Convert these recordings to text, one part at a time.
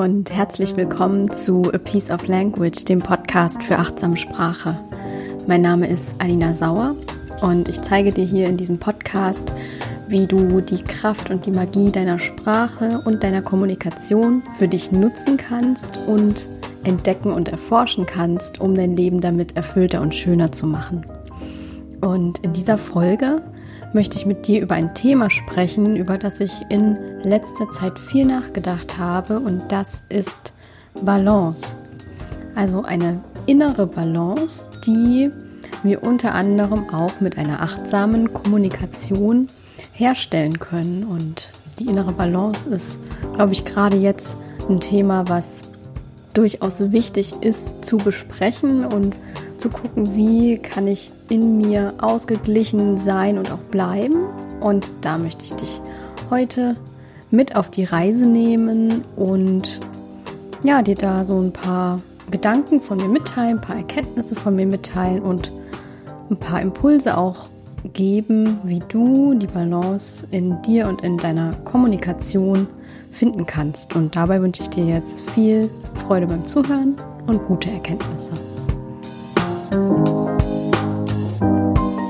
Und herzlich willkommen zu A Piece of Language, dem Podcast für achtsame Sprache. Mein Name ist Alina Sauer und ich zeige dir hier in diesem Podcast, wie du die Kraft und die Magie deiner Sprache und deiner Kommunikation für dich nutzen kannst und entdecken und erforschen kannst, um dein Leben damit erfüllter und schöner zu machen. Und in dieser Folge möchte ich mit dir über ein Thema sprechen, über das ich in letzter Zeit viel nachgedacht habe und das ist Balance. Also eine innere Balance, die wir unter anderem auch mit einer achtsamen Kommunikation herstellen können. Und die innere Balance ist, glaube ich, gerade jetzt ein Thema, was durchaus wichtig ist zu besprechen und zu gucken, wie kann ich in mir ausgeglichen sein und auch bleiben. Und da möchte ich dich heute mit auf die Reise nehmen und ja, dir da so ein paar Gedanken von mir mitteilen, ein paar Erkenntnisse von mir mitteilen und ein paar Impulse auch geben, wie du die Balance in dir und in deiner Kommunikation finden kannst. Und dabei wünsche ich dir jetzt viel Freude beim Zuhören und gute Erkenntnisse.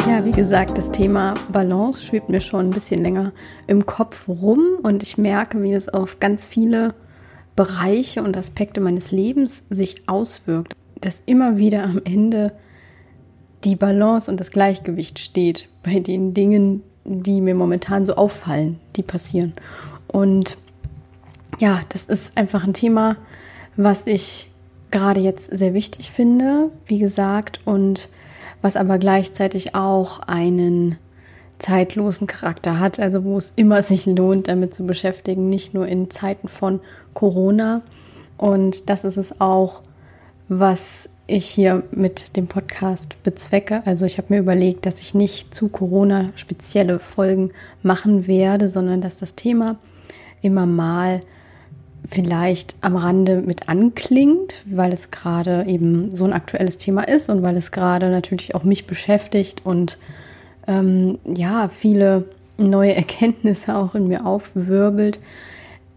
Ja, wie gesagt, das Thema Balance schwebt mir schon ein bisschen länger im Kopf rum und ich merke, wie es auf ganz viele Bereiche und Aspekte meines Lebens sich auswirkt, dass immer wieder am Ende die Balance und das Gleichgewicht steht bei den Dingen, die mir momentan so auffallen, die passieren. Und ja, das ist einfach ein Thema, was ich gerade jetzt sehr wichtig finde, wie gesagt, und was aber gleichzeitig auch einen zeitlosen Charakter hat, also wo es immer sich lohnt, damit zu beschäftigen, nicht nur in Zeiten von Corona. Und das ist es auch, was ich hier mit dem Podcast bezwecke. Also ich habe mir überlegt, dass ich nicht zu Corona spezielle Folgen machen werde, sondern dass das Thema immer mal vielleicht am Rande mit anklingt, weil es gerade eben so ein aktuelles Thema ist und weil es gerade natürlich auch mich beschäftigt und ähm, ja, viele neue Erkenntnisse auch in mir aufwirbelt.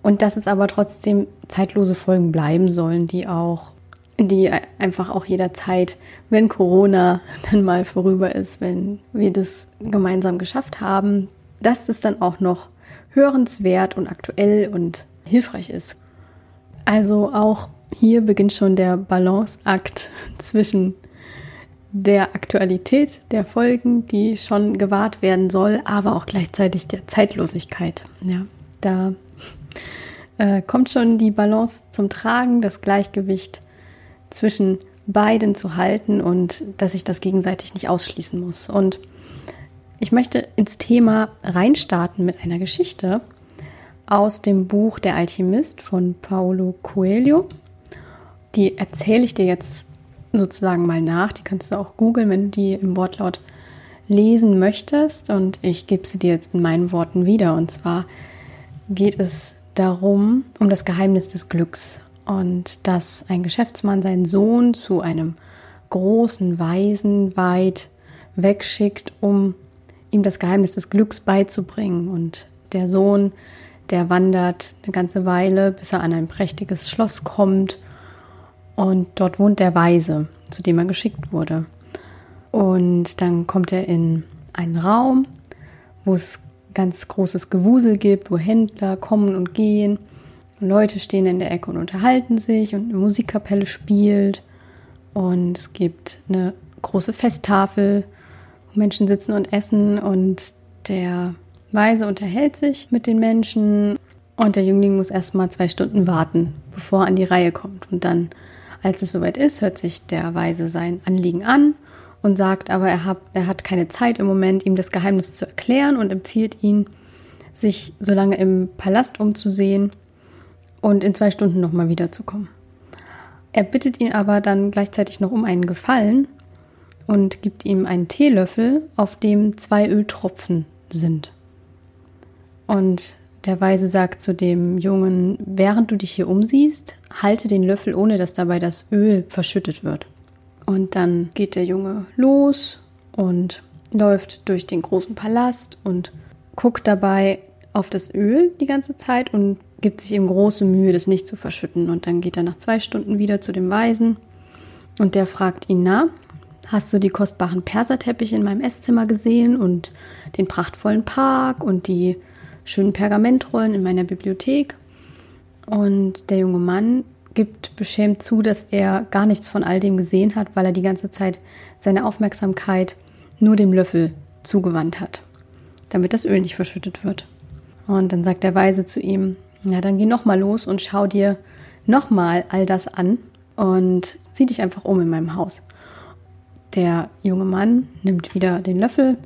Und dass es aber trotzdem zeitlose Folgen bleiben sollen, die auch, die einfach auch jederzeit, wenn Corona dann mal vorüber ist, wenn wir das gemeinsam geschafft haben, dass es dann auch noch hörenswert und aktuell und hilfreich ist. Also auch hier beginnt schon der Balanceakt zwischen der Aktualität der Folgen, die schon gewahrt werden soll, aber auch gleichzeitig der Zeitlosigkeit. Ja, da äh, kommt schon die Balance zum Tragen, das Gleichgewicht zwischen beiden zu halten und dass ich das gegenseitig nicht ausschließen muss. Und ich möchte ins Thema reinstarten mit einer Geschichte, aus dem Buch Der Alchemist von Paulo Coelho. Die erzähle ich dir jetzt sozusagen mal nach. Die kannst du auch googeln, wenn du die im Wortlaut lesen möchtest. Und ich gebe sie dir jetzt in meinen Worten wieder. Und zwar geht es darum, um das Geheimnis des Glücks. Und dass ein Geschäftsmann seinen Sohn zu einem großen Weisen weit wegschickt, um ihm das Geheimnis des Glücks beizubringen. Und der Sohn der wandert eine ganze Weile, bis er an ein prächtiges Schloss kommt. Und dort wohnt der Weise, zu dem er geschickt wurde. Und dann kommt er in einen Raum, wo es ganz großes Gewusel gibt, wo Händler kommen und gehen. Leute stehen in der Ecke und unterhalten sich und eine Musikkapelle spielt. Und es gibt eine große Festtafel, wo Menschen sitzen und essen. Und der Weise unterhält sich mit den Menschen und der Jüngling muss erstmal zwei Stunden warten, bevor er an die Reihe kommt. Und dann, als es soweit ist, hört sich der Weise sein Anliegen an und sagt aber, er hat, er hat keine Zeit im Moment, ihm das Geheimnis zu erklären und empfiehlt ihn, sich so lange im Palast umzusehen und in zwei Stunden nochmal wiederzukommen. Er bittet ihn aber dann gleichzeitig noch um einen Gefallen und gibt ihm einen Teelöffel, auf dem zwei Öltropfen sind. Und der Weise sagt zu dem Jungen, während du dich hier umsiehst, halte den Löffel, ohne dass dabei das Öl verschüttet wird. Und dann geht der Junge los und läuft durch den großen Palast und guckt dabei auf das Öl die ganze Zeit und gibt sich eben große Mühe, das nicht zu verschütten. Und dann geht er nach zwei Stunden wieder zu dem Weisen und der fragt ihn, na, hast du die kostbaren Perserteppiche in meinem Esszimmer gesehen und den prachtvollen Park und die schönen Pergamentrollen in meiner Bibliothek? Und der junge Mann gibt beschämt zu, dass er gar nichts von all dem gesehen hat, weil er die ganze Zeit seine Aufmerksamkeit nur dem Löffel zugewandt hat, damit das Öl nicht verschüttet wird. Und dann sagt der Weise zu ihm, ja, dann geh nochmal los und schau dir nochmal all das an und zieh dich einfach um in meinem Haus. Der junge Mann nimmt wieder den Löffel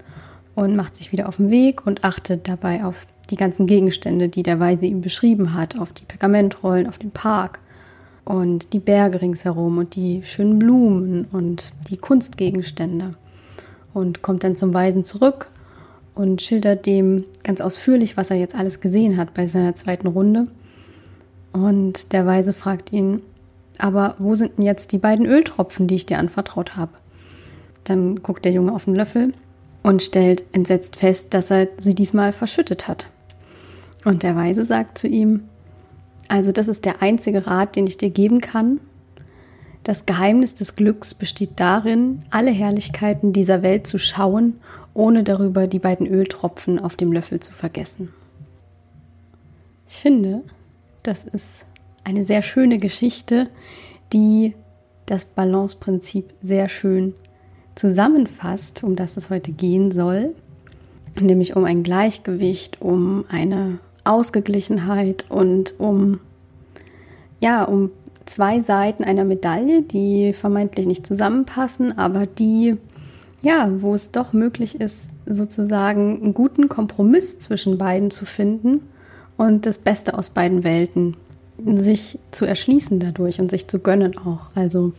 und macht sich wieder auf den Weg und achtet dabei auf die ganzen Gegenstände, die der Weise ihm beschrieben hat, auf die Pergamentrollen, auf den Park und die Berge ringsherum und die schönen Blumen und die Kunstgegenstände. Und kommt dann zum Weisen zurück und schildert dem ganz ausführlich, was er jetzt alles gesehen hat bei seiner zweiten Runde. Und der Weise fragt ihn, aber wo sind denn jetzt die beiden Öltropfen, die ich dir anvertraut habe? Dann guckt der Junge auf den Löffel und stellt entsetzt fest, dass er sie diesmal verschüttet hat. Und der Weise sagt zu ihm, also das ist der einzige Rat, den ich dir geben kann. Das Geheimnis des Glücks besteht darin, alle Herrlichkeiten dieser Welt zu schauen, ohne darüber die beiden Öltropfen auf dem Löffel zu vergessen. Ich finde, das ist eine sehr schöne Geschichte, die das Balanceprinzip sehr schön zusammenfasst, um das es heute gehen soll, nämlich um ein Gleichgewicht, um eine Ausgeglichenheit und um ja, um zwei Seiten einer Medaille, die vermeintlich nicht zusammenpassen, aber die ja, wo es doch möglich ist, sozusagen einen guten Kompromiss zwischen beiden zu finden und das Beste aus beiden Welten sich zu erschließen dadurch und sich zu gönnen auch. Also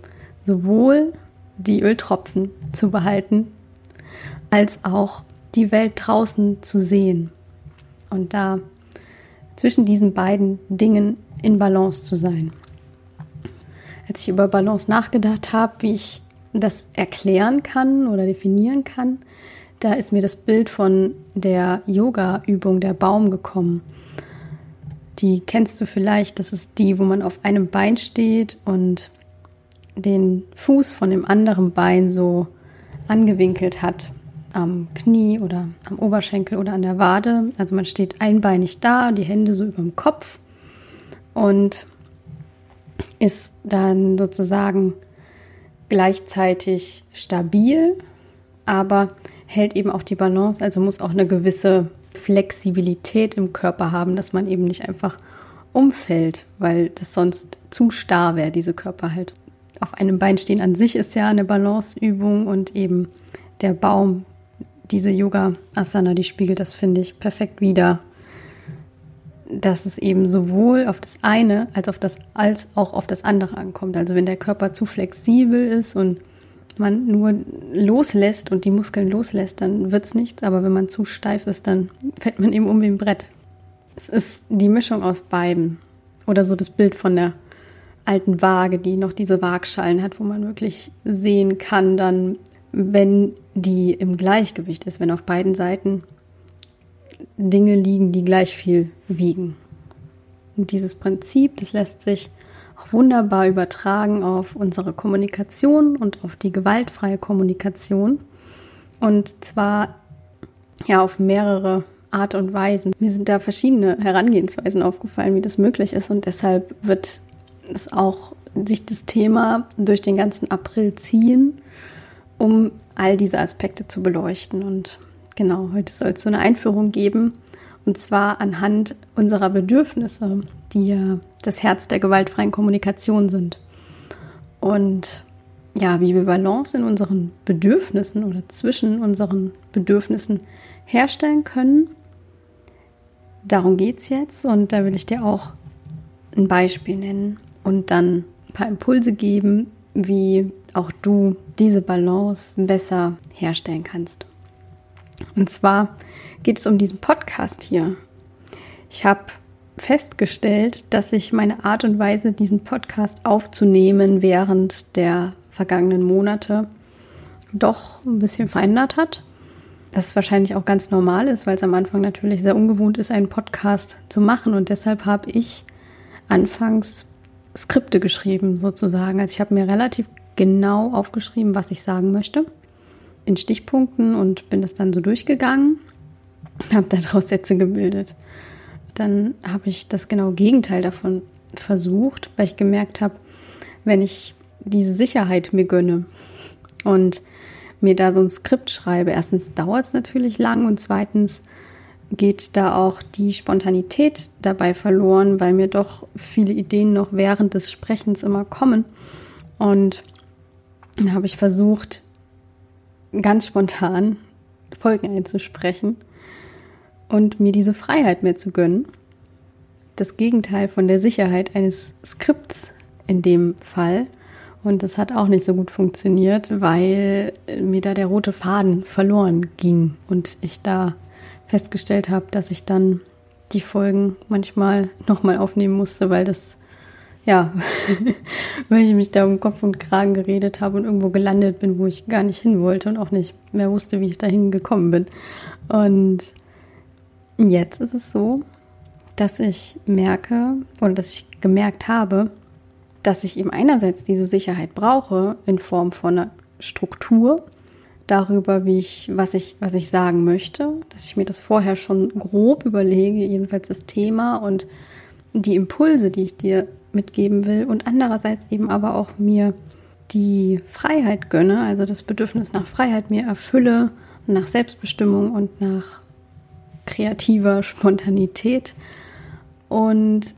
sowohl die Öltropfen zu behalten, als auch die Welt draußen zu sehen. Und da zwischen diesen beiden Dingen in Balance zu sein. Als ich über Balance nachgedacht habe, wie ich das erklären kann oder definieren kann, da ist mir das Bild von der Yoga-Übung der Baum gekommen. Die kennst du vielleicht, das ist die, wo man auf einem Bein steht und den Fuß von dem anderen Bein so angewinkelt hat am Knie oder am Oberschenkel oder an der Wade. Also man steht einbeinig da, die Hände so über dem Kopf und ist dann sozusagen gleichzeitig stabil, aber hält eben auch die Balance, also muss auch eine gewisse Flexibilität im Körper haben, dass man eben nicht einfach umfällt, weil das sonst zu starr wäre, diese Körperhaltung. Auf einem Bein stehen an sich ist ja eine Balanceübung und eben der Baum, diese Yoga-Asana, die spiegelt das, finde ich, perfekt wieder. Dass es eben sowohl auf das eine als, auf das, als auch auf das andere ankommt. Also wenn der Körper zu flexibel ist und man nur loslässt und die Muskeln loslässt, dann wird es nichts. Aber wenn man zu steif ist, dann fällt man eben um wie ein Brett. Es ist die Mischung aus beiden. Oder so das Bild von der alten Waage, die noch diese Waagschalen hat, wo man wirklich sehen kann, dann, wenn die im Gleichgewicht ist, wenn auf beiden Seiten Dinge liegen, die gleich viel wiegen. Und dieses Prinzip, das lässt sich auch wunderbar übertragen auf unsere Kommunikation und auf die gewaltfreie Kommunikation. Und zwar ja auf mehrere Art und Weisen. Mir sind da verschiedene Herangehensweisen aufgefallen, wie das möglich ist. Und deshalb wird es auch sich das Thema durch den ganzen April ziehen, um all diese Aspekte zu beleuchten. Und genau, heute soll es so eine Einführung geben. Und zwar anhand unserer Bedürfnisse, die ja das Herz der gewaltfreien Kommunikation sind. Und ja, wie wir Balance in unseren Bedürfnissen oder zwischen unseren Bedürfnissen herstellen können. Darum geht es jetzt und da will ich dir auch ein Beispiel nennen und dann ein paar Impulse geben, wie auch du diese Balance besser herstellen kannst. Und zwar geht es um diesen Podcast hier. Ich habe festgestellt, dass sich meine Art und Weise, diesen Podcast aufzunehmen während der vergangenen Monate doch ein bisschen verändert hat. das wahrscheinlich auch ganz normal ist, weil es am Anfang natürlich sehr ungewohnt ist, einen Podcast zu machen. Und deshalb habe ich anfangs Skripte geschrieben, sozusagen. Also ich habe mir relativ genau aufgeschrieben, was ich sagen möchte, in Stichpunkten und bin das dann so durchgegangen, habe daraus Sätze gebildet. Dann habe ich das genau Gegenteil davon versucht, weil ich gemerkt habe, wenn ich diese Sicherheit mir gönne und mir da so ein Skript schreibe, erstens dauert es natürlich lang und zweitens geht da auch die Spontanität dabei verloren, weil mir doch viele Ideen noch während des Sprechens immer kommen. Und dann habe ich versucht, ganz spontan Folgen einzusprechen und mir diese Freiheit mehr zu gönnen. Das Gegenteil von der Sicherheit eines Skripts in dem Fall. Und das hat auch nicht so gut funktioniert, weil mir da der rote Faden verloren ging und ich da festgestellt habe, dass ich dann die Folgen manchmal nochmal aufnehmen musste, weil das, ja, weil ich mich da um Kopf und Kragen geredet habe und irgendwo gelandet bin, wo ich gar nicht hin wollte und auch nicht mehr wusste, wie ich dahin gekommen bin. Und jetzt ist es so, dass ich merke oder dass ich gemerkt habe, dass ich eben einerseits diese Sicherheit brauche in Form von einer Struktur darüber, wie ich, was ich, was ich sagen möchte, dass ich mir das vorher schon grob überlege, jedenfalls das Thema und die Impulse, die ich dir mitgeben will und andererseits eben aber auch mir die Freiheit gönne, also das Bedürfnis nach Freiheit mir erfülle, nach Selbstbestimmung und nach kreativer Spontanität und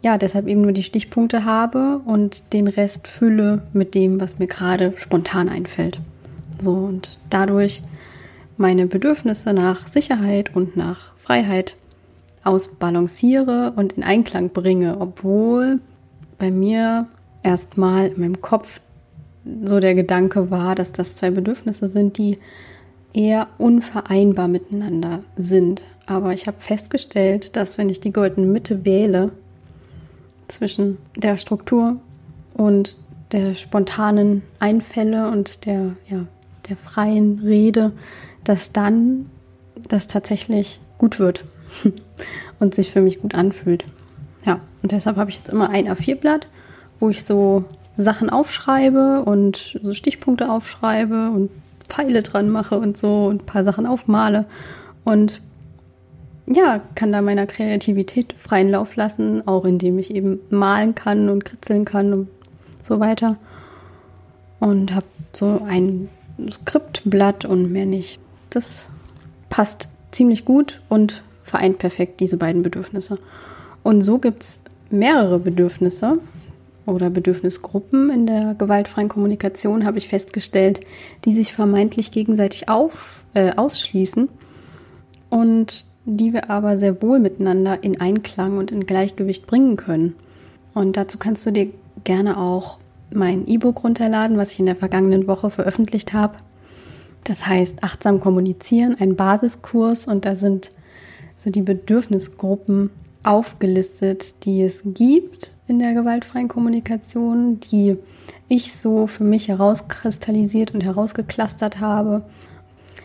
ja, deshalb eben nur die Stichpunkte habe und den Rest fülle mit dem, was mir gerade spontan einfällt. So und dadurch meine Bedürfnisse nach Sicherheit und nach Freiheit ausbalanciere und in Einklang bringe, obwohl bei mir erstmal in meinem Kopf so der Gedanke war, dass das zwei Bedürfnisse sind, die eher unvereinbar miteinander sind. Aber ich habe festgestellt, dass wenn ich die goldene Mitte wähle zwischen der Struktur und der spontanen Einfälle und der, ja, der freien Rede, dass dann das tatsächlich gut wird und sich für mich gut anfühlt. Ja, und deshalb habe ich jetzt immer ein A4-Blatt, wo ich so Sachen aufschreibe und so Stichpunkte aufschreibe und Pfeile dran mache und so und ein paar Sachen aufmale und ja, kann da meiner Kreativität freien Lauf lassen, auch indem ich eben malen kann und kritzeln kann und so weiter. Und habe so ein Skriptblatt und mehr nicht. Das passt ziemlich gut und vereint perfekt diese beiden Bedürfnisse. Und so gibt es mehrere Bedürfnisse oder Bedürfnisgruppen in der gewaltfreien Kommunikation, habe ich festgestellt, die sich vermeintlich gegenseitig auf, äh, ausschließen und die wir aber sehr wohl miteinander in Einklang und in Gleichgewicht bringen können. Und dazu kannst du dir gerne auch mein E-Book runterladen, was ich in der vergangenen Woche veröffentlicht habe. Das heißt Achtsam kommunizieren, ein Basiskurs und da sind so die Bedürfnisgruppen aufgelistet, die es gibt in der gewaltfreien Kommunikation, die ich so für mich herauskristallisiert und herausgeklustert habe.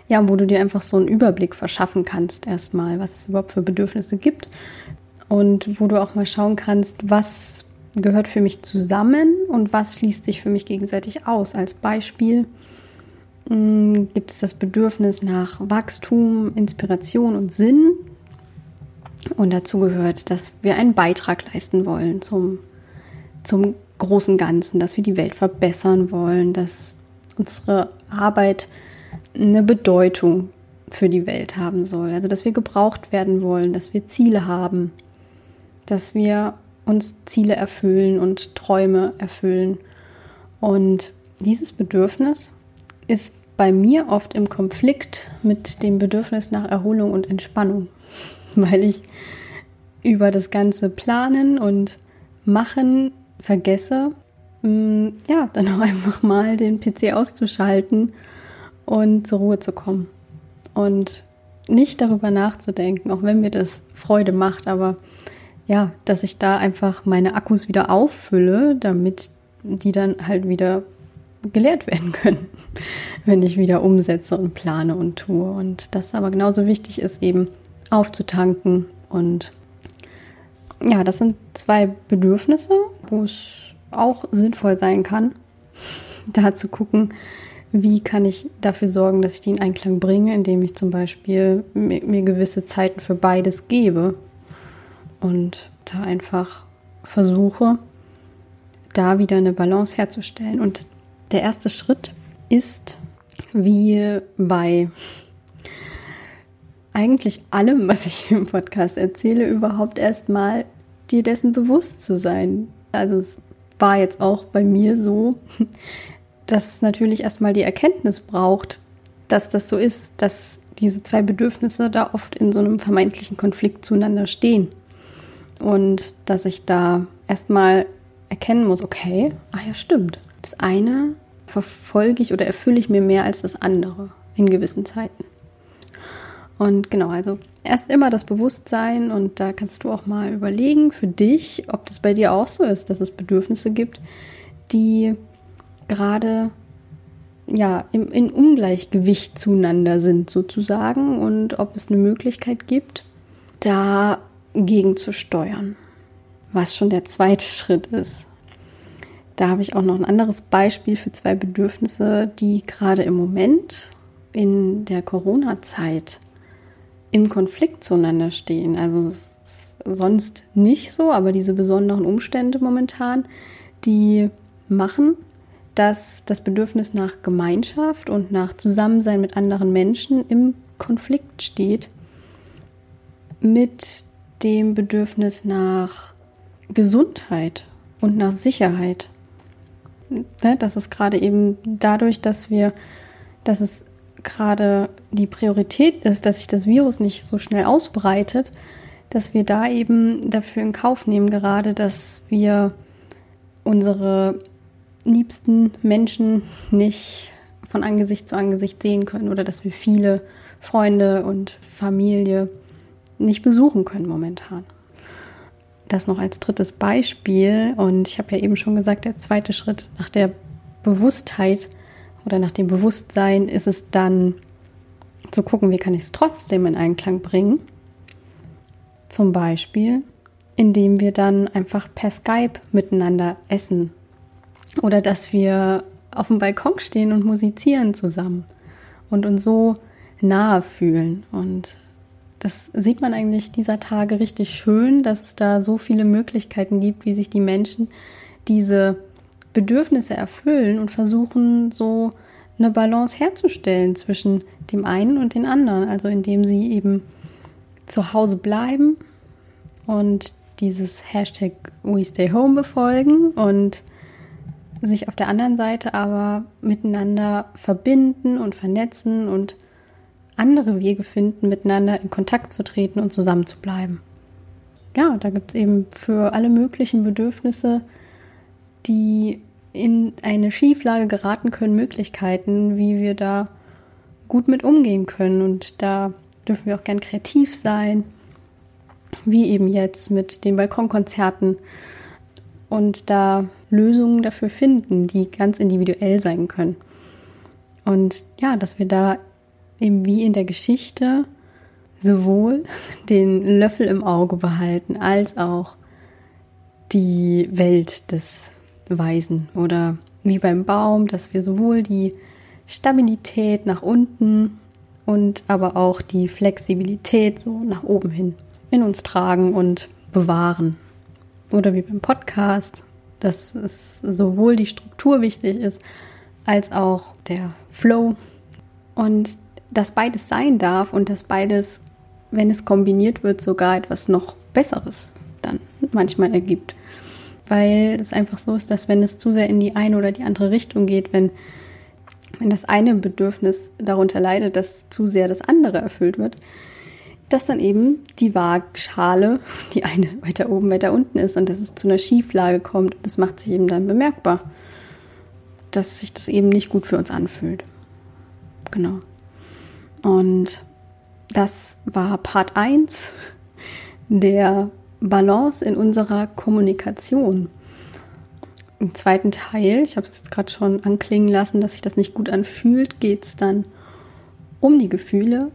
Ja, wo du dir einfach so einen Überblick verschaffen kannst erstmal, was es überhaupt für Bedürfnisse gibt und wo du auch mal schauen kannst, was gehört für mich zusammen und was schließt sich für mich gegenseitig aus. Als Beispiel mm, gibt es das Bedürfnis nach Wachstum, Inspiration und Sinn. Und dazu gehört, dass wir einen Beitrag leisten wollen zum, zum großen Ganzen, dass wir die Welt verbessern wollen, dass unsere Arbeit eine Bedeutung für die Welt haben soll. Also dass wir gebraucht werden wollen, dass wir Ziele haben, dass wir uns Ziele erfüllen und Träume erfüllen. Und dieses Bedürfnis ist bei mir oft im Konflikt mit dem Bedürfnis nach Erholung und Entspannung, weil ich über das ganze Planen und Machen vergesse, mm, ja, dann auch einfach mal den PC auszuschalten und zur Ruhe zu kommen. Und nicht darüber nachzudenken, auch wenn mir das Freude macht, aber ja, dass ich da einfach meine Akkus wieder auffülle, damit die dann halt wieder gelehrt werden können, wenn ich wieder umsetze und plane und tue. Und das aber genauso wichtig ist, eben aufzutanken. Und ja, das sind zwei Bedürfnisse, wo es auch sinnvoll sein kann, da zu gucken, wie kann ich dafür sorgen, dass ich die in Einklang bringe, indem ich zum Beispiel mir, mir gewisse Zeiten für beides gebe und da einfach versuche, da wieder eine Balance herzustellen. Und der erste Schritt ist, wie bei eigentlich allem, was ich im Podcast erzähle, überhaupt erstmal dir dessen bewusst zu sein. Also es war jetzt auch bei mir so, dass es natürlich erstmal die Erkenntnis braucht, dass das so ist, dass diese zwei Bedürfnisse da oft in so einem vermeintlichen Konflikt zueinander stehen. Und dass ich da erstmal erkennen muss, okay, ach ja, stimmt. Das eine verfolge ich oder erfülle ich mir mehr als das andere in gewissen Zeiten. Und genau, also erst immer das Bewusstsein und da kannst du auch mal überlegen für dich, ob das bei dir auch so ist, dass es Bedürfnisse gibt, die gerade ja im, in Ungleichgewicht zueinander sind sozusagen und ob es eine Möglichkeit gibt, dagegen zu steuern, was schon der zweite Schritt ist. Da habe ich auch noch ein anderes Beispiel für zwei Bedürfnisse, die gerade im Moment in der Corona-Zeit im Konflikt zueinander stehen. Also es ist sonst nicht so, aber diese besonderen Umstände momentan, die machen, dass das Bedürfnis nach Gemeinschaft und nach Zusammensein mit anderen Menschen im Konflikt steht mit dem Bedürfnis nach Gesundheit und nach Sicherheit. Ne, das ist gerade eben dadurch, dass wir, dass es gerade die Priorität ist, dass sich das Virus nicht so schnell ausbreitet, dass wir da eben dafür in Kauf nehmen, gerade dass wir unsere liebsten Menschen nicht von Angesicht zu Angesicht sehen können oder dass wir viele Freunde und Familie nicht besuchen können momentan. Das noch als drittes Beispiel. Und ich habe ja eben schon gesagt, der zweite Schritt nach der Bewusstheit oder nach dem Bewusstsein ist es dann zu gucken, wie kann ich es trotzdem in Einklang bringen. Zum Beispiel, indem wir dann einfach per Skype miteinander essen oder dass wir auf dem Balkon stehen und musizieren zusammen und uns so nahe fühlen. Und das sieht man eigentlich dieser Tage richtig schön, dass es da so viele Möglichkeiten gibt, wie sich die Menschen diese Bedürfnisse erfüllen und versuchen so eine Balance herzustellen zwischen dem einen und den anderen. Also indem sie eben zu Hause bleiben und dieses Hashtag We Stay Home befolgen und sich auf der anderen Seite aber miteinander verbinden und vernetzen und andere Wege finden, miteinander in Kontakt zu treten und zusammen zu bleiben. Ja, da gibt es eben für alle möglichen Bedürfnisse, die in eine Schieflage geraten können, Möglichkeiten, wie wir da gut mit umgehen können. Und da dürfen wir auch gern kreativ sein, wie eben jetzt mit den Balkonkonzerten und da Lösungen dafür finden, die ganz individuell sein können. Und ja, dass wir da eben wie in der Geschichte sowohl den Löffel im Auge behalten, als auch die Welt des Weisen. Oder wie beim Baum, dass wir sowohl die Stabilität nach unten und aber auch die Flexibilität so nach oben hin in uns tragen und bewahren. Oder wie beim Podcast, dass es sowohl die Struktur wichtig ist, als auch der Flow. Und dass beides sein darf und dass beides, wenn es kombiniert wird, sogar etwas noch Besseres dann manchmal ergibt. Weil es einfach so ist, dass wenn es zu sehr in die eine oder die andere Richtung geht, wenn, wenn das eine Bedürfnis darunter leidet, dass zu sehr das andere erfüllt wird, dass dann eben die Waagschale, die eine weiter oben, weiter unten ist und dass es zu einer Schieflage kommt. Das macht sich eben dann bemerkbar, dass sich das eben nicht gut für uns anfühlt. Genau. Und das war Part 1 der Balance in unserer Kommunikation. im zweiten Teil, ich habe es jetzt gerade schon anklingen lassen, dass sich das nicht gut anfühlt, geht es dann um die Gefühle,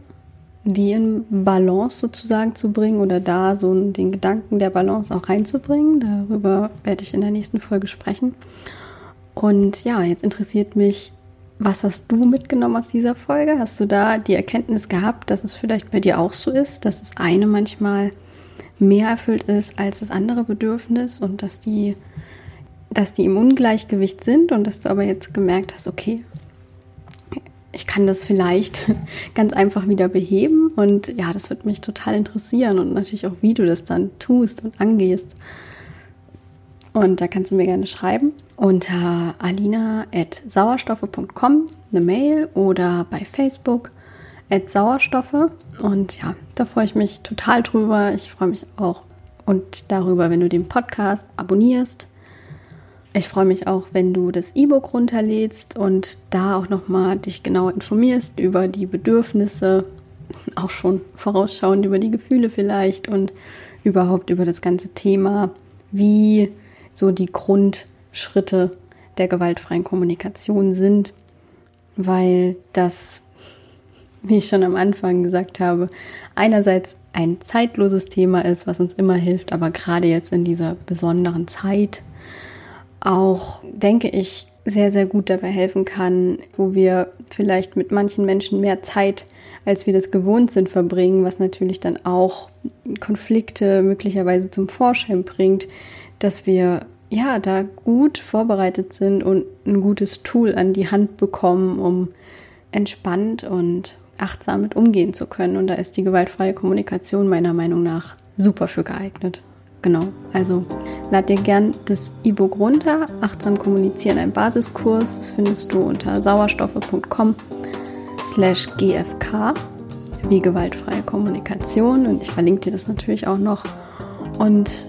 die in Balance sozusagen zu bringen oder da so den Gedanken der Balance auch reinzubringen. Darüber werde ich in der nächsten Folge sprechen. Und ja, jetzt interessiert mich, was hast du mitgenommen aus dieser Folge? Hast du da die Erkenntnis gehabt, dass es vielleicht bei dir auch so ist, dass das eine manchmal mehr erfüllt ist als das andere Bedürfnis und dass die, dass die im Ungleichgewicht sind und dass du aber jetzt gemerkt hast, okay, ich kann das vielleicht ganz einfach wieder beheben und ja, das wird mich total interessieren und natürlich auch, wie du das dann tust und angehst. Und da kannst du mir gerne schreiben unter alina.sauerstoffe.com eine Mail oder bei Facebook Sauerstoffe. Und ja, da freue ich mich total drüber. Ich freue mich auch und darüber, wenn du den Podcast abonnierst. Ich freue mich auch, wenn du das E-Book runterlädst und da auch nochmal dich genau informierst über die Bedürfnisse, auch schon vorausschauend über die Gefühle vielleicht und überhaupt über das ganze Thema, wie so die Grundschritte der gewaltfreien Kommunikation sind, weil das wie ich schon am Anfang gesagt habe, einerseits ein zeitloses Thema ist, was uns immer hilft, aber gerade jetzt in dieser besonderen Zeit auch, denke ich, sehr, sehr gut dabei helfen kann, wo wir vielleicht mit manchen Menschen mehr Zeit, als wir das gewohnt sind, verbringen, was natürlich dann auch Konflikte möglicherweise zum Vorschein bringt, dass wir ja da gut vorbereitet sind und ein gutes Tool an die Hand bekommen, um entspannt und achtsam mit umgehen zu können. Und da ist die gewaltfreie Kommunikation meiner Meinung nach super für geeignet. Genau, also lad dir gern das E-Book runter. Achtsam kommunizieren, ein Basiskurs. Das findest du unter sauerstoffe.com slash gfk wie gewaltfreie Kommunikation. Und ich verlinke dir das natürlich auch noch. Und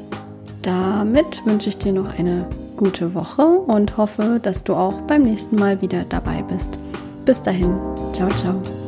damit wünsche ich dir noch eine gute Woche und hoffe, dass du auch beim nächsten Mal wieder dabei bist. Bis dahin, ciao, ciao.